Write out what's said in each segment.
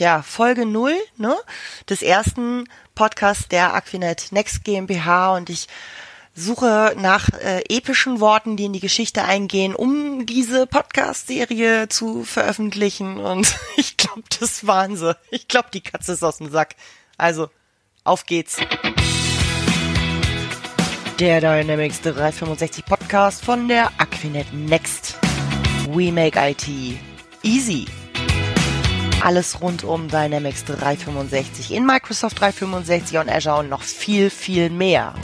ja, Folge null ne, des ersten Podcasts der Aquinet Next GmbH und ich suche nach äh, epischen Worten, die in die Geschichte eingehen, um diese Podcast-Serie zu veröffentlichen. Und ich glaube, das waren sie. Ich glaube, die Katze ist aus dem Sack. Also, auf geht's. Der Dynamics 365 Podcast von der Aquinet Next. We make IT easy. Alles rund um Dynamics 365 in Microsoft 365 und Azure und noch viel, viel mehr.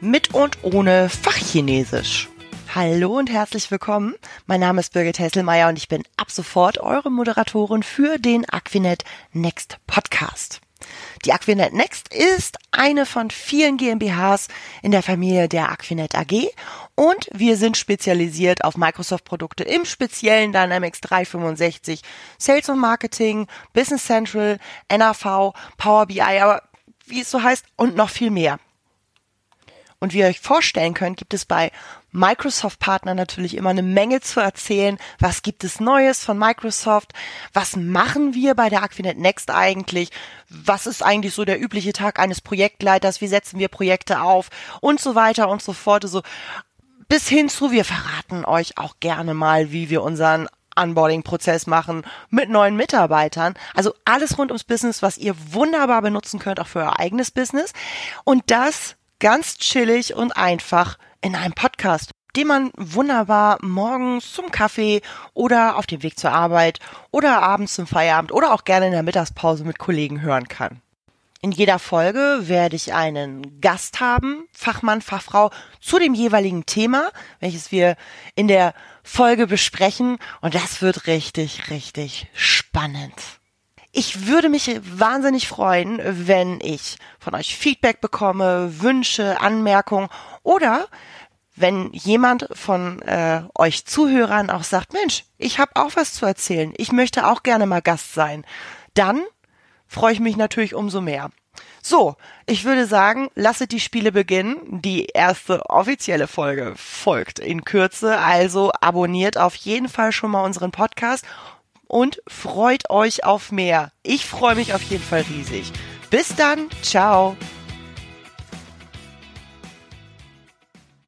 Mit und ohne Fachchinesisch. Hallo und herzlich willkommen. Mein Name ist Birgit Hesselmeier und ich bin ab sofort eure Moderatorin für den Aquinet Next Podcast. Die Aquinet Next ist eine von vielen GmbHs in der Familie der Aquinet AG und wir sind spezialisiert auf Microsoft-Produkte im speziellen Dynamics 365, Sales und Marketing, Business Central, NAV, Power BI, aber wie es so heißt und noch viel mehr. Und wie ihr euch vorstellen könnt, gibt es bei Microsoft-Partnern natürlich immer eine Menge zu erzählen. Was gibt es Neues von Microsoft? Was machen wir bei der Aquinet Next eigentlich? Was ist eigentlich so der übliche Tag eines Projektleiters? Wie setzen wir Projekte auf? Und so weiter und so fort. So bis hin zu, wir verraten euch auch gerne mal, wie wir unseren Onboarding-Prozess machen mit neuen Mitarbeitern. Also alles rund ums Business, was ihr wunderbar benutzen könnt, auch für euer eigenes Business. Und das ganz chillig und einfach in einem Podcast, den man wunderbar morgens zum Kaffee oder auf dem Weg zur Arbeit oder abends zum Feierabend oder auch gerne in der Mittagspause mit Kollegen hören kann. In jeder Folge werde ich einen Gast haben, Fachmann, Fachfrau, zu dem jeweiligen Thema, welches wir in der Folge besprechen. Und das wird richtig, richtig spannend. Ich würde mich wahnsinnig freuen, wenn ich von euch Feedback bekomme, Wünsche, Anmerkungen oder wenn jemand von äh, euch Zuhörern auch sagt, Mensch, ich habe auch was zu erzählen, ich möchte auch gerne mal Gast sein, dann freue ich mich natürlich umso mehr. So, ich würde sagen, lasset die Spiele beginnen. Die erste offizielle Folge folgt in Kürze, also abonniert auf jeden Fall schon mal unseren Podcast und freut euch auf mehr. Ich freue mich auf jeden Fall riesig. Bis dann, ciao.